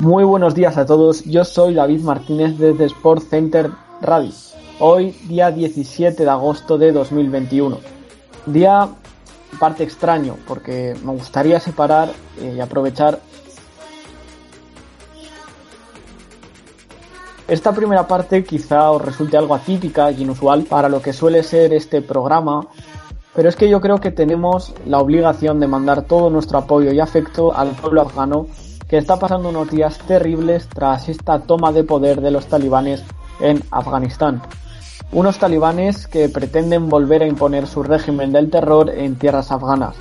Muy buenos días a todos, yo soy David Martínez desde Sport Center Radio. Hoy, día 17 de agosto de 2021. Día parte extraño porque me gustaría separar eh, y aprovechar Esta primera parte quizá os resulte algo atípica y inusual para lo que suele ser este programa, pero es que yo creo que tenemos la obligación de mandar todo nuestro apoyo y afecto al pueblo afgano que está pasando unos días terribles tras esta toma de poder de los talibanes en Afganistán. Unos talibanes que pretenden volver a imponer su régimen del terror en tierras afganas.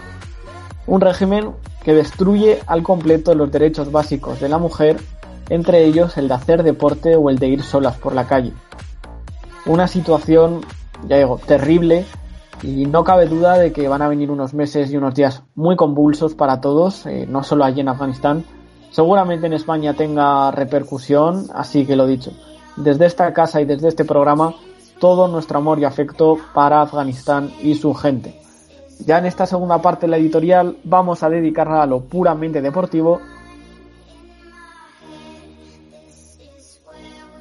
Un régimen que destruye al completo los derechos básicos de la mujer, entre ellos el de hacer deporte o el de ir solas por la calle. Una situación, ya digo, terrible y no cabe duda de que van a venir unos meses y unos días muy convulsos para todos, eh, no solo allí en Afganistán, seguramente en España tenga repercusión, así que lo dicho, desde esta casa y desde este programa, todo nuestro amor y afecto para Afganistán y su gente. Ya en esta segunda parte de la editorial vamos a dedicarla a lo puramente deportivo.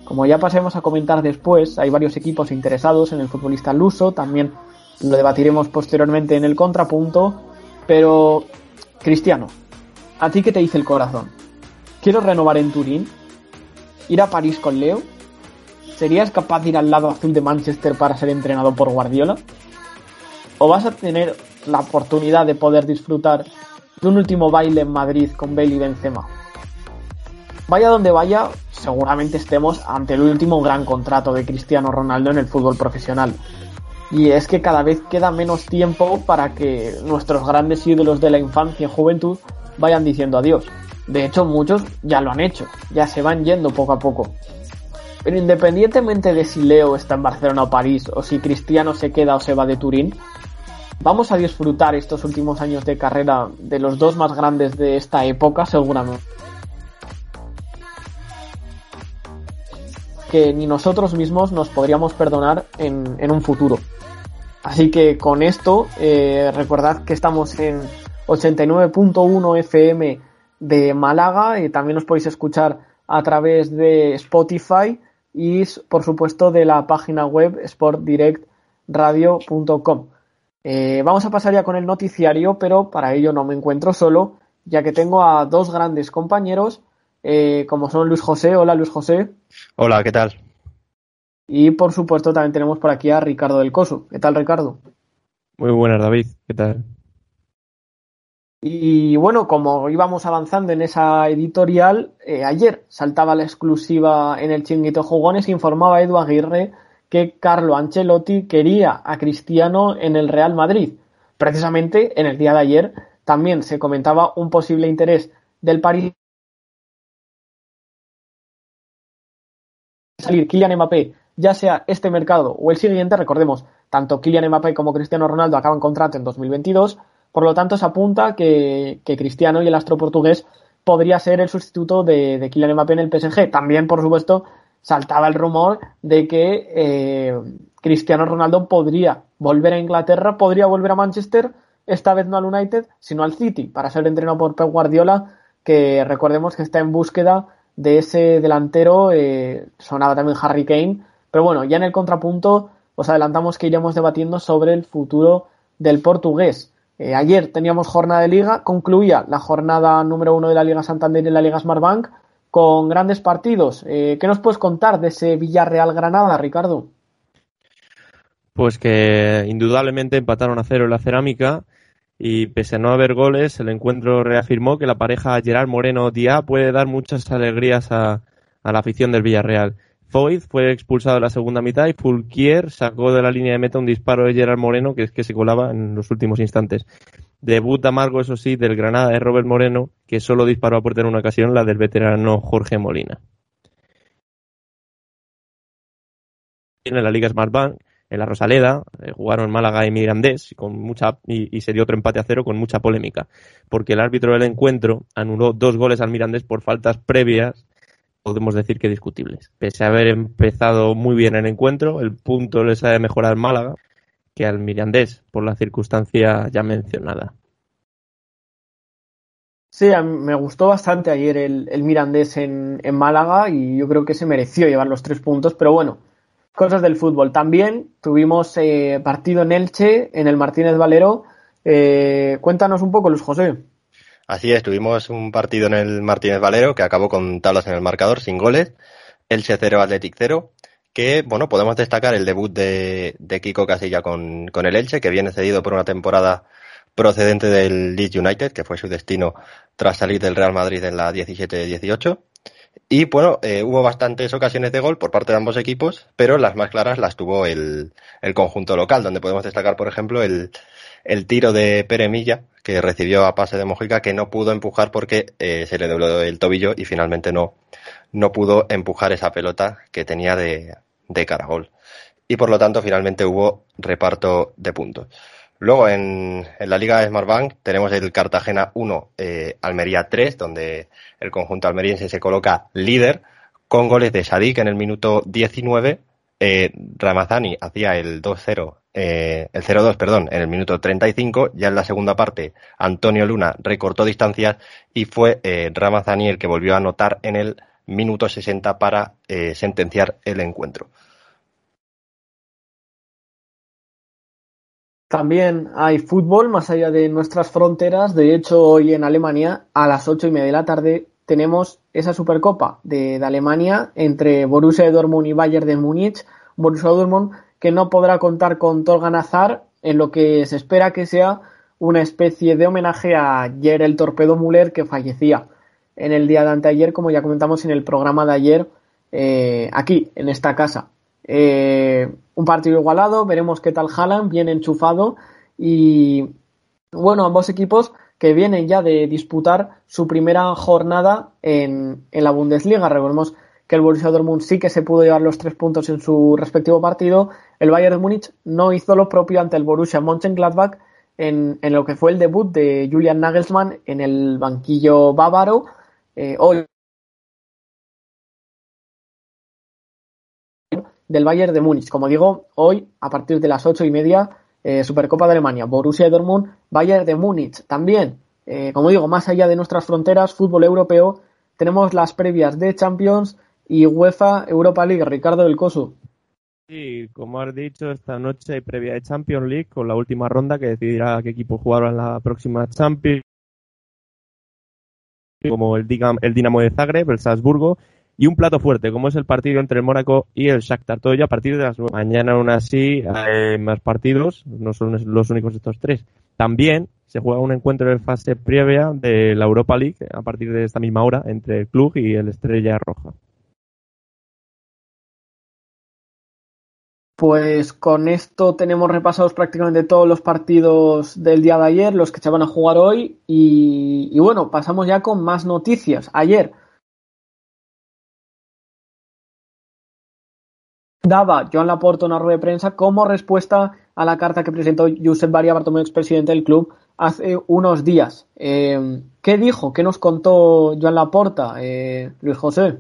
Como ya pasemos a comentar después, hay varios equipos interesados en el futbolista luso, también lo debatiremos posteriormente en el contrapunto, pero Cristiano, ¿a ti qué te dice el corazón? ¿Quieres renovar en Turín? ¿Ir a París con Leo? ¿Serías capaz de ir al lado azul de Manchester para ser entrenado por Guardiola? ¿O vas a tener la oportunidad de poder disfrutar de un último baile en Madrid con Bale y Benzema? Vaya donde vaya, seguramente estemos ante el último gran contrato de Cristiano Ronaldo en el fútbol profesional. Y es que cada vez queda menos tiempo para que nuestros grandes ídolos de la infancia y juventud vayan diciendo adiós. De hecho, muchos ya lo han hecho, ya se van yendo poco a poco. Pero independientemente de si Leo está en Barcelona o París, o si Cristiano se queda o se va de Turín, vamos a disfrutar estos últimos años de carrera de los dos más grandes de esta época, seguramente. Que ni nosotros mismos nos podríamos perdonar en, un futuro. Así que con esto, eh, recordad que estamos en 89.1 FM de Málaga y también os podéis escuchar a través de Spotify y por supuesto de la página web sportdirectradio.com. Eh, vamos a pasar ya con el noticiario, pero para ello no me encuentro solo, ya que tengo a dos grandes compañeros, eh, como son Luis José. Hola Luis José. Hola, ¿qué tal? Y por supuesto también tenemos por aquí a Ricardo del Coso. ¿Qué tal Ricardo? Muy buenas David, ¿qué tal? Y bueno, como íbamos avanzando en esa editorial, eh, ayer saltaba la exclusiva en el Chinguito Jugones, informaba Edu Aguirre que Carlo Ancelotti quería a Cristiano en el Real Madrid. Precisamente en el día de ayer también se comentaba un posible interés del París salir Kylian Mbappé, ya sea este mercado o el siguiente, recordemos, tanto Kylian Mbappé como Cristiano Ronaldo acaban contrato en 2022 por lo tanto, se apunta que, Cristiano y el astro portugués podría ser el sustituto de, de Kylian Mbappé en el PSG. También, por supuesto, saltaba el rumor de que eh, Cristiano Ronaldo podría volver a Inglaterra, podría volver a Manchester, esta vez no al United, sino al City, para ser entrenado por Pep Guardiola, que recordemos que está en búsqueda de ese delantero, eh, sonaba también Harry Kane, pero bueno, ya en el contrapunto os adelantamos que iremos debatiendo sobre el futuro del portugués. Eh, ayer teníamos jornada de liga, concluía la jornada número uno de la Liga Santander y la Liga Smartbank con grandes partidos. Eh, ¿Qué nos puedes contar de ese Villarreal Granada, Ricardo? Pues que indudablemente empataron a cero en la cerámica y pese a no haber goles, el encuentro reafirmó que la pareja Gerard Moreno-Dia puede dar muchas alegrías a, la afición del Villarreal. Foyt fue expulsado en la segunda mitad y Fulquier sacó de la línea de meta un disparo de Gerard Moreno que es que se colaba en los últimos instantes. Debut amargo, eso sí, del Granada de Robert Moreno, que solo disparó a puerta en una ocasión, la del veterano Jorge Molina. En la Liga Smartbank, en la Rosaleda, eh, jugaron Málaga y Mirandés con mucha, y, se dio otro empate a cero con mucha polémica, porque el árbitro del encuentro anuló dos goles al Mirandés por faltas previas, podemos decir que discutibles. Pese a haber empezado muy bien el encuentro, el punto les ha de mejorar Málaga, que al Mirandés, por la circunstancia ya mencionada. Sí, me gustó bastante ayer el, Mirandés en, Málaga y yo creo que se mereció llevar los tres puntos, pero bueno, cosas del fútbol. También tuvimos eh, partido en Elche, en el Martínez Valero. Eh, cuéntanos un poco, Luis José. Así es, tuvimos un partido en el Martínez Valero que acabó con tablas en el marcador, sin goles. Elche 0, Athletic 0. Que, bueno, podemos destacar el debut de, Kiko Casilla con, con, el Elche, que viene cedido por una temporada procedente del Leeds United, que fue su destino tras salir del Real Madrid en la 17-18. Y bueno, eh, hubo bastantes ocasiones de gol por parte de ambos equipos, pero las más claras las tuvo el, el conjunto local, donde podemos destacar, por ejemplo, el, el tiro de Pere Milla, que recibió a pase de Mojica, que no pudo empujar porque eh, se le dobló el tobillo y finalmente no, no pudo empujar esa pelota que tenía de, de caragol. Y por lo tanto, finalmente hubo reparto de puntos. Luego en, la Liga de Smartbank tenemos el Cartagena 1, eh, Almería 3, donde el conjunto almeriense se coloca líder con goles de Sadik en el minuto 19. Eh, Ramazani hacía el 2-0, eh, el 0-2, perdón, en el minuto 35. Ya en la segunda parte, Antonio Luna recortó distancias y fue eh, Ramazani el que volvió a anotar en el minuto 60 para eh, sentenciar el encuentro. También hay fútbol más allá de nuestras fronteras. De hecho, hoy en Alemania, a las ocho y media de la tarde, tenemos esa Supercopa de, Alemania entre Borussia Dortmund y Bayern de Múnich. Borussia Dortmund que no podrá contar con Tolga Nazar en lo que se espera que sea una especie de homenaje a ayer el torpedo Müller que fallecía en el día de anteayer, como ya comentamos en el programa de ayer, eh, aquí, en esta casa. Eh, un partido igualado, veremos qué tal Haaland, bien enchufado y bueno, ambos equipos que vienen ya de disputar su primera jornada en, en la Bundesliga. Recordemos que el Borussia Dortmund sí que se pudo llevar los tres puntos en su respectivo partido. El Bayern de Múnich no hizo lo propio ante el Borussia Mönchengladbach en, en lo que fue el debut de Julian Nagelsmann en el banquillo bávaro. Eh, hoy del Bayern de Múnich. Como digo, hoy, a partir de las ocho y media, eh, Supercopa de Alemania, Borussia Dortmund, Bayern de Múnich. También, eh, como digo, más allá de nuestras fronteras, fútbol europeo, tenemos las previas de Champions y UEFA Europa League. Ricardo del Coso. Sí, como has dicho, esta noche hay previa de Champions League con la última ronda que decidirá qué equipo jugará en la próxima Champions como el, Dinamo de Zagreb, el Salzburgo y un plato fuerte, como es el partido entre el Mónaco y el Shakhtar. Todo a partir de las 9. Mañana, aún así, hay más partidos, no son los únicos estos tres. También se juega un encuentro de fase previa de la Europa League a partir de esta misma hora entre el club y el Estrella Roja. Pues con esto tenemos repasados prácticamente todos los partidos del día de ayer, los que se van a jugar hoy. Y, bueno, pasamos ya con más noticias. Ayer daba Joan Laporta una rueda de prensa como respuesta a la carta que presentó Josep Baria Bartomeu, expresidente del club, hace unos días. Eh, ¿Qué dijo? ¿Qué nos contó Joan Laporta, eh, Luis José?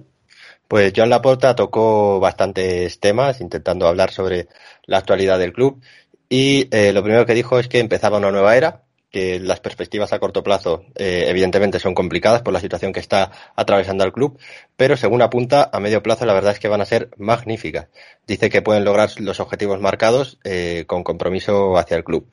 Pues Joan Laporta tocó bastantes temas, intentando hablar sobre la actualidad del club. Y eh, lo primero que dijo es que empezaba una nueva era, que las perspectivas a corto plazo eh, evidentemente son complicadas por la situación que está atravesando el club, pero según apunta, a medio plazo la verdad es que van a ser magníficas. Dice que pueden lograr los objetivos marcados eh, con compromiso hacia el club.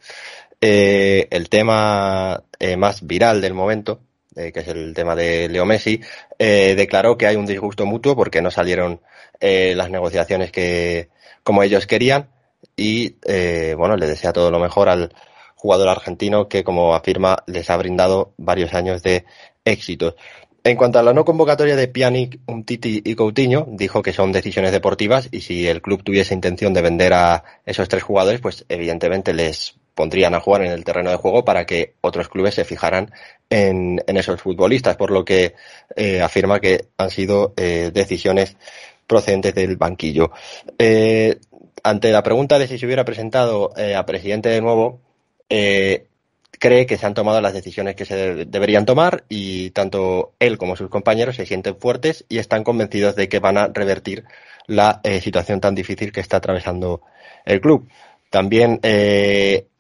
Eh, el tema más viral del momento, que es el tema de Leo Messi, declaró que hay un disgusto mutuo porque no salieron las negociaciones que como ellos querían y eh, bueno, le desea todo lo mejor al jugador argentino que, como afirma, les ha brindado varios años de éxitos. En cuanto a la no convocatoria de Pjanic, Umtiti y Coutinho, dijo que son decisiones deportivas y si el club tuviese intención de vender a esos tres jugadores, pues evidentemente les pondrían a jugar en el terreno de juego para que otros clubes se fijaran en, esos futbolistas, por lo que eh, afirma que han sido eh, decisiones procedentes del banquillo. Eh, ante la pregunta de si se hubiera presentado a presidente de nuevo, cree que se han tomado las decisiones que se deberían tomar y tanto él como sus compañeros se sienten fuertes y están convencidos de que van a revertir la situación tan difícil que está atravesando el club. También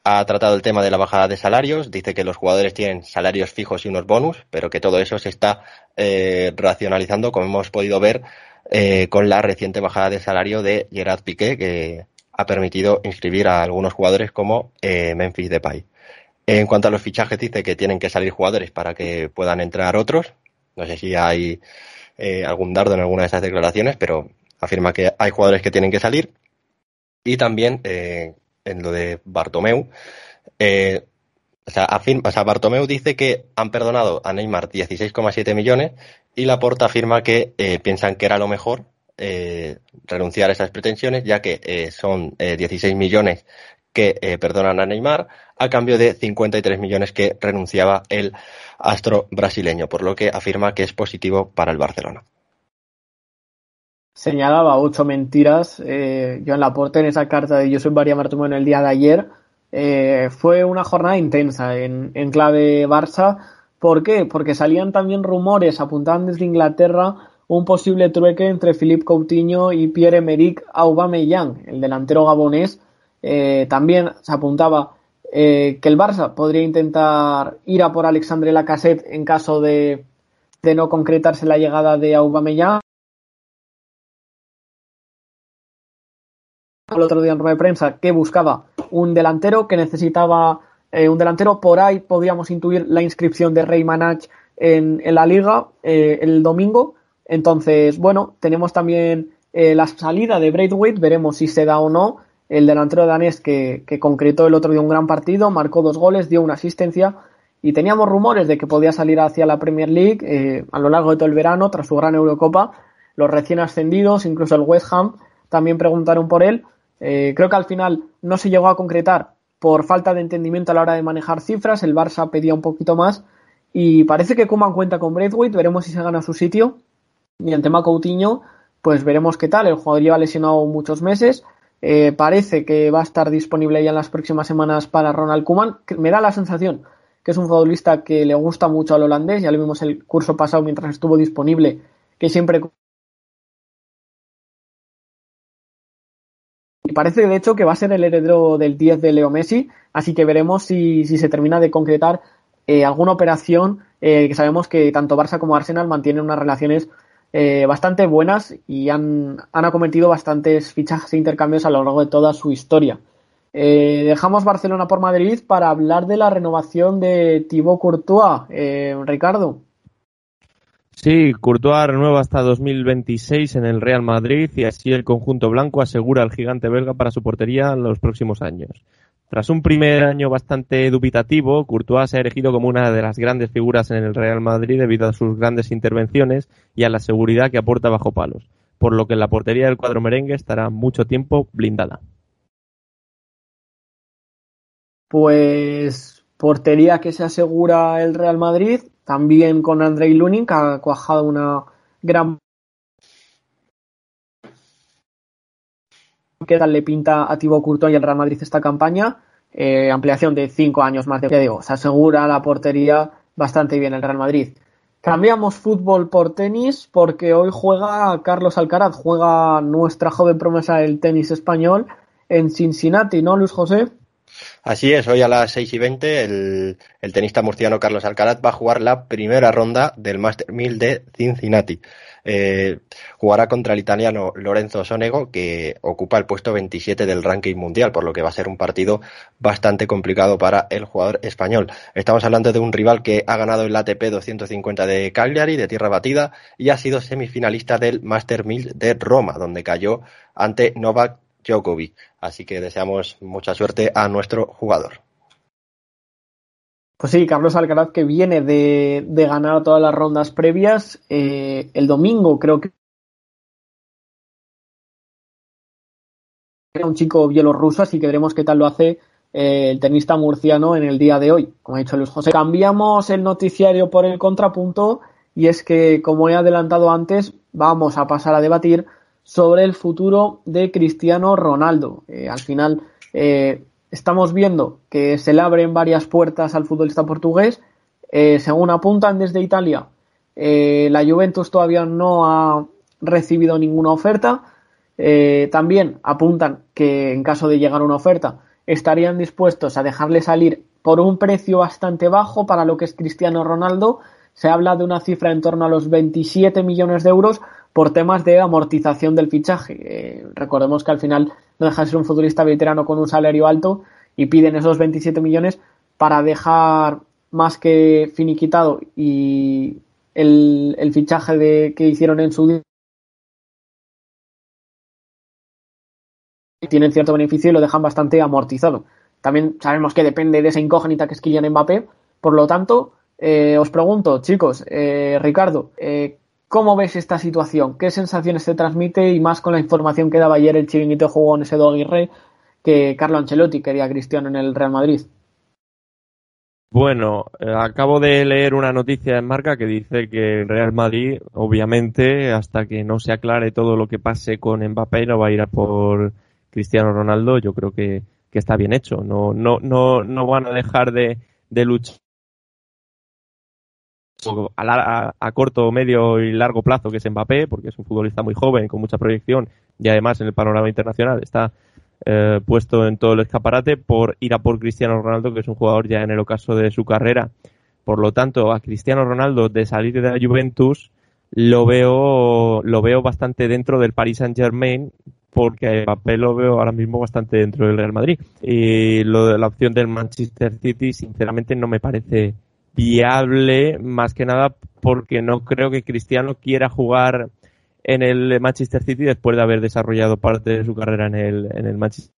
ha tratado el tema de la bajada de salarios, dice que los jugadores tienen salarios fijos y unos bonus, pero que todo eso se está eh, racionalizando, como hemos podido ver eh, con la reciente bajada de salario de Gerard Piqué, que ha permitido inscribir a algunos jugadores como eh, Memphis Depay. En cuanto a los fichajes, dice que tienen que salir jugadores para que puedan entrar otros. No sé si hay algún dardo en alguna de esas declaraciones, pero afirma que hay jugadores que tienen que salir. Y también en lo de Bartomeu. Eh, o sea, afirma, o sea, Bartomeu dice que han perdonado a Neymar 16,7 millones y Laporta afirma que eh, piensan que era lo mejor eh, renunciar a esas pretensiones, ya que eh, son 16 millones que perdonan a Neymar a cambio de 53 millones que renunciaba el astro brasileño, por lo que afirma que es positivo para el Barcelona señalaba ocho mentiras. Eh, yo en la porte en esa carta de Yo soy María Martumón en el día de ayer. Eh, fue una jornada intensa en, en, clave Barça. ¿Por qué? Porque salían también rumores, apuntaban desde Inglaterra un posible trueque entre Philippe Coutinho y Pierre-Emerick Aubameyang, el delantero gabonés. Eh, también se apuntaba eh, que el Barça podría intentar ir a por Alexandre Lacassette en caso de, de no concretarse la llegada de Aubameyang. El otro día en rueda de prensa que buscaba un delantero, que necesitaba eh, un delantero. Por ahí podíamos intuir la inscripción de Rey Manach en, la liga eh, el domingo. Entonces, bueno, tenemos también eh, la salida de Braithwaite, veremos si se da o no. El delantero danés que, que concretó el otro día un gran partido, marcó dos goles, dio una asistencia y teníamos rumores de que podía salir hacia la Premier League a lo largo de todo el verano tras su gran Eurocopa. Los recién ascendidos, incluso el West Ham, también preguntaron por él. Eh, creo que al final no se llegó a concretar por falta de entendimiento a la hora de manejar cifras. El Barça pedía un poquito más y parece que Kuman cuenta con Braithwaite. Veremos si se gana su sitio. Y el tema Coutinho, pues veremos qué tal. El jugador lleva lesionado muchos meses. Eh, parece que va a estar disponible ya en las próximas semanas para Ronald Kuman. Me da la sensación que es un futbolista que le gusta mucho al holandés. Ya lo vimos el curso pasado mientras estuvo disponible, que siempre parece de hecho que va a ser el heredero del 10 de Leo Messi, así que veremos si, se termina de concretar eh, alguna operación, eh, que sabemos que tanto Barça como Arsenal mantienen unas relaciones eh, bastante buenas y han, han acometido bastantes fichajes e intercambios a lo largo de toda su historia. Eh, dejamos Barcelona por Madrid para hablar de la renovación de Thibaut Courtois. Ricardo. Sí, Courtois renueva hasta 2026 en el Real Madrid y así el conjunto blanco asegura al gigante belga para su portería en los próximos años. Tras un primer año bastante dubitativo, Courtois se ha erigido como una de las grandes figuras en el Real Madrid debido a sus grandes intervenciones y a la seguridad que aporta bajo palos, por lo que la portería del cuadro merengue estará mucho tiempo blindada. Pues portería que se asegura el Real Madrid también con Andrei Lunin, que ha cuajado una gran. ¿Qué tal le pinta a Thibaut Courtois y el Real Madrid esta campaña? Eh, ampliación de cinco años más de digo, se asegura la portería bastante bien el Real Madrid. Cambiamos fútbol por tenis porque hoy juega Carlos Alcaraz, juega nuestra joven promesa del tenis español en Cincinnati, ¿no, Luis José? Así es, hoy a las 6 y 20 el, tenista murciano Carlos Alcaraz va a jugar la primera ronda del Master 1000 de Cincinnati. Eh, jugará contra el italiano Lorenzo Sonego, que ocupa el puesto 27 del ranking mundial, por lo que va a ser un partido bastante complicado para el jugador español. Estamos hablando de un rival que ha ganado el ATP 250 de Cagliari, de tierra batida, y ha sido semifinalista del Master 1000 de Roma, donde cayó ante Novak Djokovic. Así que deseamos mucha suerte a nuestro jugador. Pues sí, Carlos Alcaraz que viene de, ganar todas las rondas previas. Eh, el domingo creo que era un chico bielorruso, así que veremos qué tal lo hace eh, el tenista murciano en el día de hoy. Como ha dicho Luis José, cambiamos el noticiario por el contrapunto y es que, como he adelantado antes, vamos a pasar a debatir sobre el futuro de Cristiano Ronaldo. Eh, al final, eh, estamos viendo que se le abren varias puertas al futbolista portugués. según apuntan desde Italia, la Juventus todavía no ha recibido ninguna oferta. también apuntan que en caso de llegar una oferta, estarían dispuestos a dejarle salir por un precio bastante bajo para lo que es Cristiano Ronaldo. Se habla de una cifra en torno a los 27 millones de euros por temas de amortización del fichaje. Eh, recordemos que al final no deja de ser un futbolista veterano con un salario alto y piden esos 27 millones para dejar más que finiquitado y el, el fichaje de, que hicieron en su día tienen cierto beneficio y lo dejan bastante amortizado. También sabemos que depende de esa incógnita que es Kylian Mbappé. Por lo tanto, eh, os pregunto, chicos, eh, Ricardo, eh, ¿cómo ves esta situación? ¿Qué sensaciones te transmite? Y más con la información que daba ayer el chiringuito jugó en ese Aguirre que Carlo Ancelotti quería Cristiano en el Real Madrid. Bueno, acabo de leer una noticia en marca que dice que el Real Madrid, obviamente, hasta que no se aclare todo lo que pase con Mbappé, no va a ir a por Cristiano Ronaldo, yo creo que, está bien hecho. No, no, no, no van a dejar de, luchar a, a, corto, medio y largo plazo, que es Mbappé, porque es un futbolista muy joven, con mucha proyección y además en el panorama internacional está eh, puesto en todo el escaparate por ir a por Cristiano Ronaldo, que es un jugador ya en el ocaso de su carrera. Por lo tanto, a Cristiano Ronaldo de salir de la Juventus lo veo, lo veo bastante dentro del Paris Saint Germain, porque papel lo veo ahora mismo bastante dentro del Real Madrid. Y lo de la opción del Manchester City, sinceramente, no me parece viable, más que nada porque no creo que Cristiano quiera jugar en el Manchester City después de haber desarrollado parte de su carrera en el, en el Manchester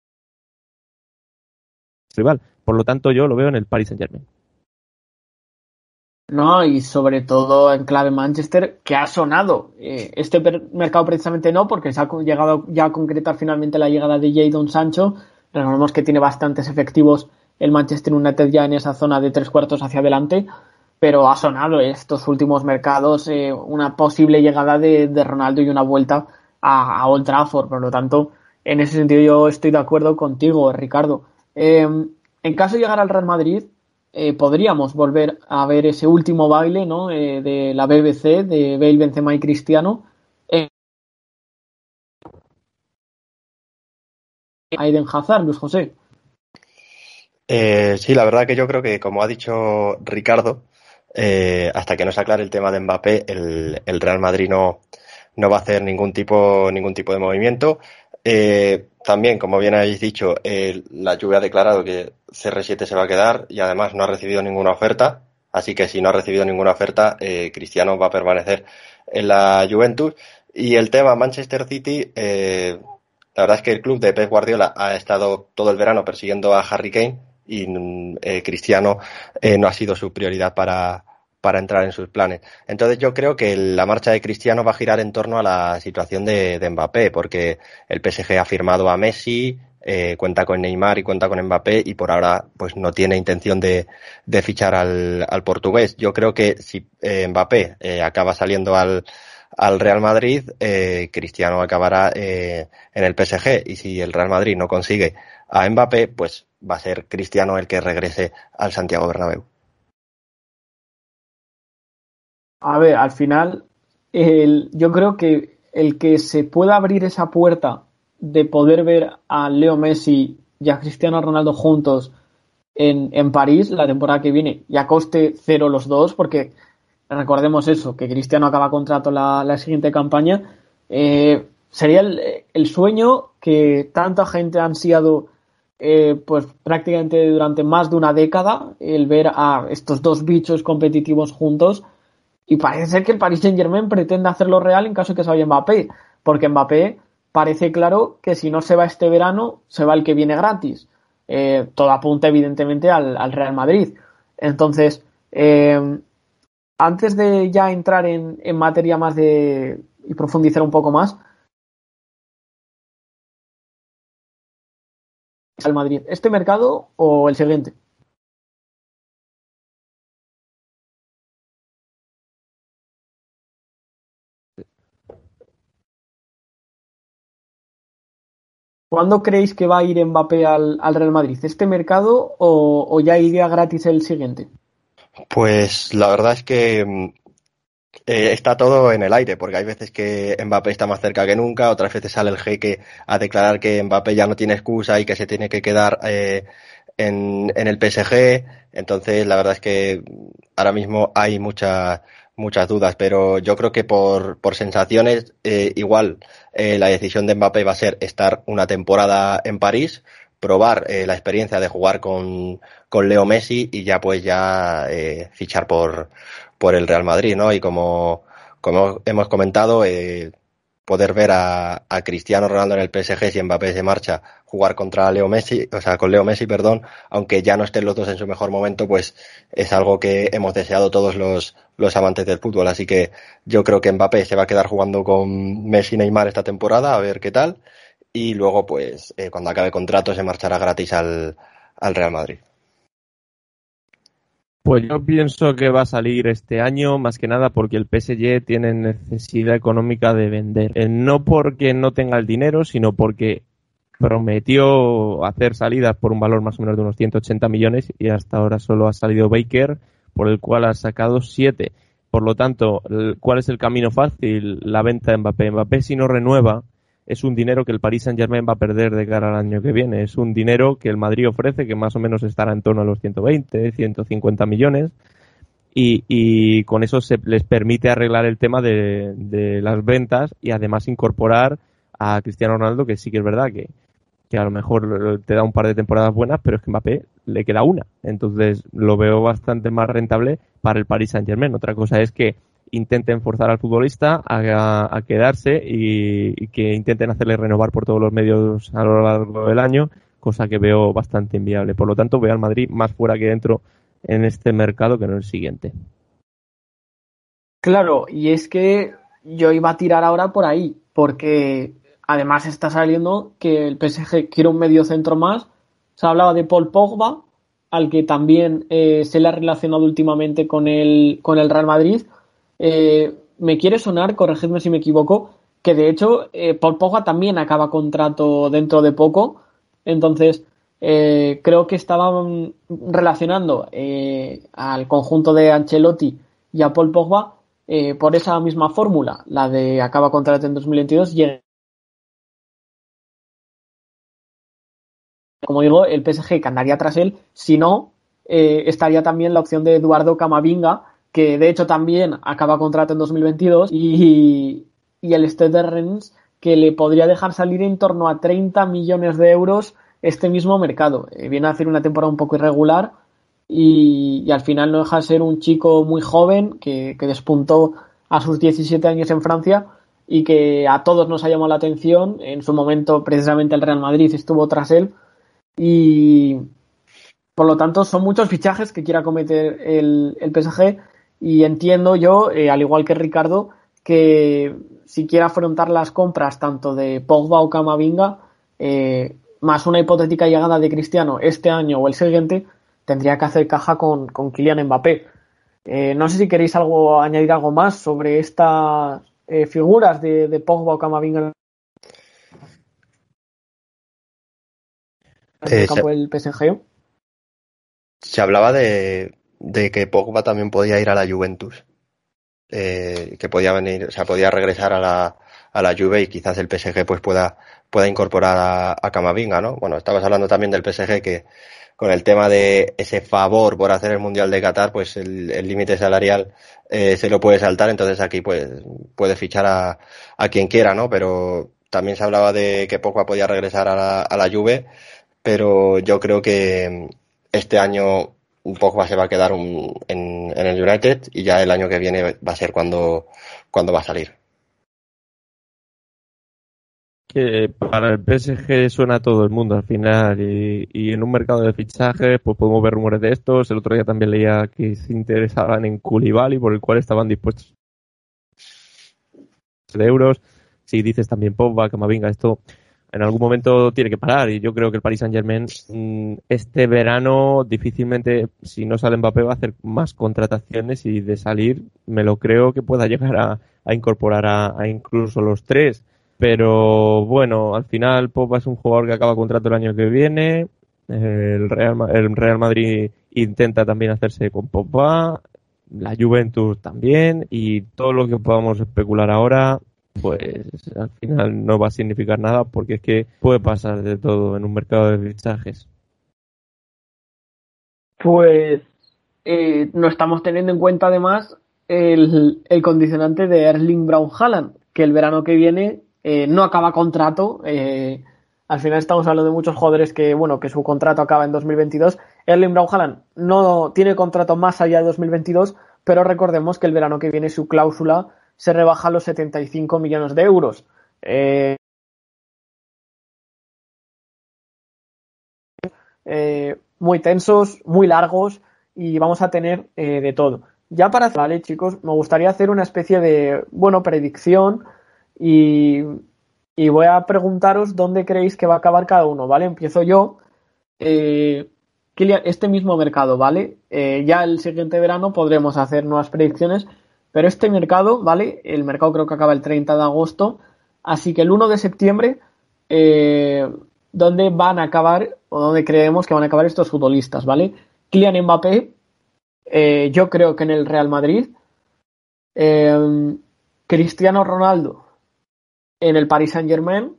rival. Por lo tanto, yo lo veo en el Paris Saint Germain. No, y sobre todo en clave Manchester, que ha sonado. Eh, este mercado precisamente no, porque se ha llegado ya a concretar finalmente la llegada de Jadon Sancho. Recordemos que tiene bastantes efectivos el Manchester United ya en esa zona de tres cuartos hacia adelante, pero ha sonado estos últimos mercados eh, una posible llegada de, Ronaldo y una vuelta a, Old Trafford. Por lo tanto, en ese sentido yo estoy de acuerdo contigo, Ricardo. Eh, en caso de llegar al Real Madrid, eh, podríamos volver a ver ese último baile ¿no? Eh, de la BBC de Bale, Benzema y Cristiano. Aiden Hazard, Luis José. Sí, la verdad que yo creo que, como ha dicho Ricardo, hasta que no se aclare el tema de Mbappé, el, el Real Madrid no, no va a hacer ningún tipo, ningún tipo de movimiento. Eh, también, como bien habéis dicho, la lluvia ha declarado que CR7 se va a quedar y además no ha recibido ninguna oferta. Así que si no ha recibido ninguna oferta, eh, Cristiano va a permanecer en la Juventus. Y el tema Manchester City, eh, la verdad es que el club de Pep Guardiola ha estado todo el verano persiguiendo a Harry Kane y Cristiano no ha sido su prioridad para, para entrar en sus planes. Entonces yo creo que la marcha de Cristiano va a girar en torno a la situación de, Mbappé, porque el PSG ha firmado a Messi, eh, cuenta con Neymar y cuenta con Mbappé y por ahora pues no tiene intención de, fichar al, portugués. Yo creo que si eh, Mbappé eh, acaba saliendo al, al Real Madrid, Cristiano acabará en el PSG y si el Real Madrid no consigue a Mbappé, pues va a ser Cristiano el que regrese al Santiago Bernabéu. A ver, al final, yo creo que el que se pueda abrir esa puerta de poder ver a Leo Messi y a Cristiano Ronaldo juntos en, en París la temporada que viene y a coste cero los dos, porque recordemos eso, que Cristiano acaba contrato la, la siguiente campaña, eh, sería el, sueño que tanta gente ha ansiado eh, pues prácticamente durante más de una década, el ver a estos dos bichos competitivos juntos y parece ser que el Paris Saint Germain pretende hacerlo real en caso de que se vaya Mbappé, porque Mbappé parece claro que si no se va este verano, se va el que viene gratis. Eh, todo apunta evidentemente al, Real Madrid. Entonces, eh, antes de ya entrar en, en materia más de y profundizar un poco más, al Madrid, ¿este mercado o el siguiente? ¿Cuándo creéis que va a ir Mbappé al, Real Madrid? ¿Este mercado o, ya iría gratis el siguiente? Pues la verdad es que mm, eh, está todo en el aire, porque hay veces que Mbappé está más cerca que nunca, otras veces sale el jeque a declarar que Mbappé ya no tiene excusa y que se tiene que quedar eh, en, en, el PSG. Entonces, la verdad es que ahora mismo hay muchas muchas dudas, pero yo creo que por, por sensaciones, eh, igual eh, la decisión de Mbappé va a ser estar una temporada en París, probar eh, la experiencia de jugar con, con Leo Messi y ya pues ya eh, fichar por, por el Real Madrid, ¿no? Y como, como hemos comentado, eh, poder ver a, a, Cristiano Ronaldo en el PSG si Mbappé se marcha, jugar contra Leo Messi, o sea, con Leo Messi, perdón, aunque ya no estén los dos en su mejor momento, pues es algo que hemos deseado todos los, los amantes del fútbol. Así que yo creo que Mbappé se va a quedar jugando con Messi Neymar esta temporada, a ver qué tal. Y luego, pues, eh, cuando acabe contrato, se marchará gratis al, al Real Madrid. Pues yo pienso que va a salir este año más que nada porque el PSG tiene necesidad económica de vender. Eh, no porque no tenga el dinero, sino porque prometió hacer salidas por un valor más o menos de unos 180 millones y hasta ahora solo ha salido Baker, por el cual ha sacado 7. Por lo tanto, ¿cuál es el camino fácil? La venta de Mbappé. Mbappé si no renueva, es un dinero que el Paris Saint Germain va a perder de cara al año que viene. Es un dinero que el Madrid ofrece, que más o menos estará en torno a los 120, 150 millones. Y, con eso se les permite arreglar el tema de, las ventas y además incorporar a Cristiano Ronaldo, que sí que es verdad que, que a lo mejor te da un par de temporadas buenas, pero es que Mbappé le queda una. Entonces lo veo bastante más rentable para el Paris Saint Germain. Otra cosa es que intenten forzar al futbolista a, quedarse y, que intenten hacerle renovar por todos los medios a lo largo del año, cosa que veo bastante inviable. Por lo tanto, veo al Madrid más fuera que dentro en este mercado que en el siguiente. Claro, y es que yo iba a tirar ahora por ahí, porque además está saliendo que el PSG quiere un medio centro más. Se hablaba de Paul Pogba, al que también eh, se le ha relacionado últimamente con el, con el Real Madrid. Eh, me quiere sonar, corregidme si me equivoco, que de hecho eh, Paul Pogba también acaba contrato dentro de poco. Entonces, eh, creo que estaban relacionando al conjunto de Ancelotti y a Paul Pogba por esa misma fórmula, la de acaba contrato en 2022 y como digo, el PSG que andaría tras él, si no, estaría también la opción de Eduardo Camavinga, que de hecho también acaba contrato en 2022, y, el Stade Rennes, que le podría dejar salir en torno a 30 millones de euros este mismo mercado. Eh, viene a hacer una temporada un poco irregular y, al final no deja de ser un chico muy joven que, despuntó a sus 17 años en Francia y que a todos nos ha llamado la atención. En su momento, precisamente el Real Madrid estuvo tras él y por lo tanto son muchos fichajes que quiera cometer el, el PSG y entiendo yo, eh, al igual que Ricardo, que si quiere afrontar las compras tanto de Pogba o Camavinga, eh, más una hipotética llegada de Cristiano este año o el siguiente, tendría que hacer caja con, con Kylian Mbappé. Eh, no sé si queréis algo añadir algo más sobre estas figuras de, de, Pogba o Camavinga en el campo del PSG. Se hablaba de, de que Pogba también podía ir a la Juventus. Eh, que podía venir, o sea, podía regresar a la, a la Juve y quizás el PSG pues pueda, pueda incorporar a, a Camavinga, ¿no? Bueno, estabas hablando también del PSG que con el tema de ese favor por hacer el Mundial de Qatar, pues el límite salarial eh, se lo puede saltar, entonces aquí pues puede fichar a, a quien quiera, ¿no? Pero también se hablaba de que Pogba podía regresar a la, a la Juve, pero yo creo que este año un poco se va a quedar en, en, el United y ya el año que viene va a ser cuando, cuando va a salir. que para el PSG suena todo el mundo al final y, y, en un mercado de fichajes pues podemos ver rumores de estos. El otro día también leía que se interesaban en Koulibaly por el cual estaban dispuestos de euros. Si dices también Pogba, Camavinga, esto en algún momento tiene que parar y yo creo que el Paris Saint Germain mm, este verano difícilmente si no sale Mbappé va a hacer más contrataciones y de salir me lo creo que pueda llegar a, incorporar a, a incluso los tres. Pero bueno, al final Pogba es un jugador que acaba contrato el año que viene. El Real, el Real Madrid intenta también hacerse con Pogba, la Juventus también, y todo lo que podamos especular ahora, pues al final no va a significar nada porque es que puede pasar de todo en un mercado de fichajes. Pues eh, no estamos teniendo en cuenta además el, el condicionante de Erling Braun Haaland, que el verano que viene eh, no acaba contrato. Eh, al final estamos hablando de muchos jugadores que, bueno, que su contrato acaba en 2022. Erling Braun no tiene contrato más allá de 2022, pero recordemos que el verano que viene su cláusula se rebaja los 75 millones de euros. Eh, eh, muy tensos, muy largos y vamos a tener eh, de todo. Ya para vale, chicos, me gustaría hacer una especie de, bueno, predicción y, y, voy a preguntaros dónde creéis que va a acabar cada uno, ¿vale? Empiezo yo. Eh, este mismo mercado, ¿vale? Ya el siguiente verano podremos hacer nuevas predicciones, pero este mercado, ¿vale? El mercado creo que acaba el 30 de agosto, así que el 1 de septiembre, eh, ¿dónde van a acabar o dónde creemos que van a acabar estos futbolistas, ¿vale? Kylian Mbappé, eh, yo creo que en el Real Madrid, eh, Cristiano Ronaldo, en el Paris Saint Germain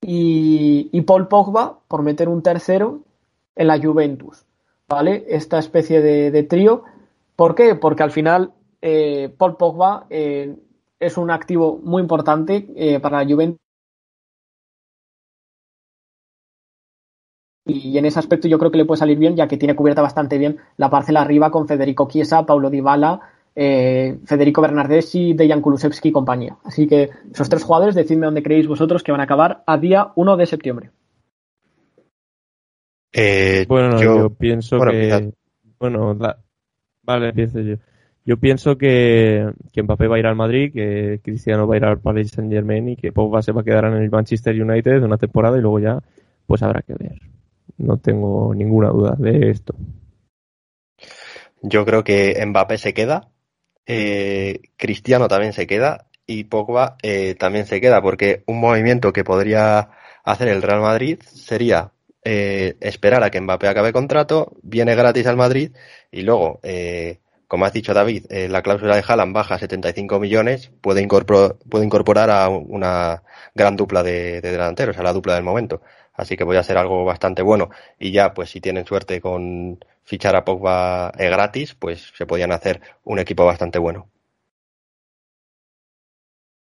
y, y, Paul Pogba por meter un tercero en la Juventus, ¿vale? Esta especie de, de trío. ¿Por qué? Porque al final eh, Paul Pogba eh, es un activo muy importante eh, para la Juventus. Y en ese aspecto yo creo que le puede salir bien, ya que tiene cubierta bastante bien la parcela arriba con Federico Chiesa, Paulo Dybala, eh, Federico Bernardeschi, Dejan Kulusevski y compañía. Así que esos tres jugadores, decidme dónde creéis vosotros que van a acabar a día 1 de septiembre. Eh, bueno, yo, yo, pienso bueno, que. Bueno, la, vale, empiezo yo. Yo pienso que, que Mbappé va a ir al Madrid, que Cristiano va a ir al Paris Saint Germain y que Pogba se va a quedar en el Manchester United una temporada y luego ya, pues habrá que ver. No tengo ninguna duda de esto. Yo creo que Mbappé se queda, eh, Cristiano también se queda y Pogba eh, también se queda, porque un movimiento que podría hacer el Real Madrid sería eh, esperar a que Mbappé acabe contrato, viene gratis al Madrid y luego, eh, como has dicho David, eh, la cláusula de Haaland baja a 75 millones, puede, incorporar, puede incorporar a una gran dupla de, de delanteros, a la dupla del momento. Así que voy a hacer algo bastante bueno. Y ya, pues si tienen suerte con fichar a Pogba eh, gratis, pues se podían hacer un equipo bastante bueno.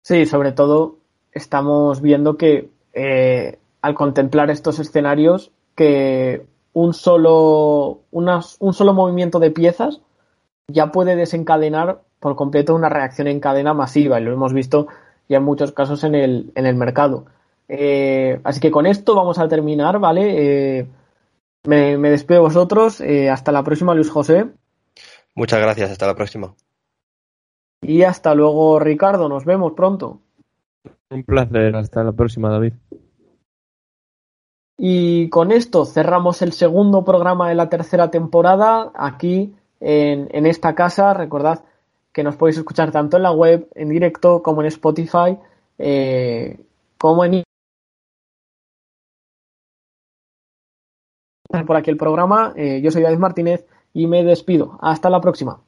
Sí, sobre todo estamos viendo que eh, al contemplar estos escenarios que un solo, unas, un solo movimiento de piezas ya puede desencadenar por completo una reacción en cadena masiva y lo hemos visto ya en muchos casos en el, en el mercado. Eh, así que con esto vamos a terminar, ¿vale? Eh, me, me, despido de vosotros. Eh, hasta la próxima, Luis José. Muchas gracias, hasta la próxima. Y hasta luego, Ricardo. Nos vemos pronto. Un placer, hasta la próxima, David. Y con esto cerramos el segundo programa de la tercera temporada aquí en, esta casa. Recordad que nos podéis escuchar tanto en la web, en directo, como en Spotify, eh, como en por aquí el programa. Eh, yo soy David Martínez y me despido. Hasta la próxima.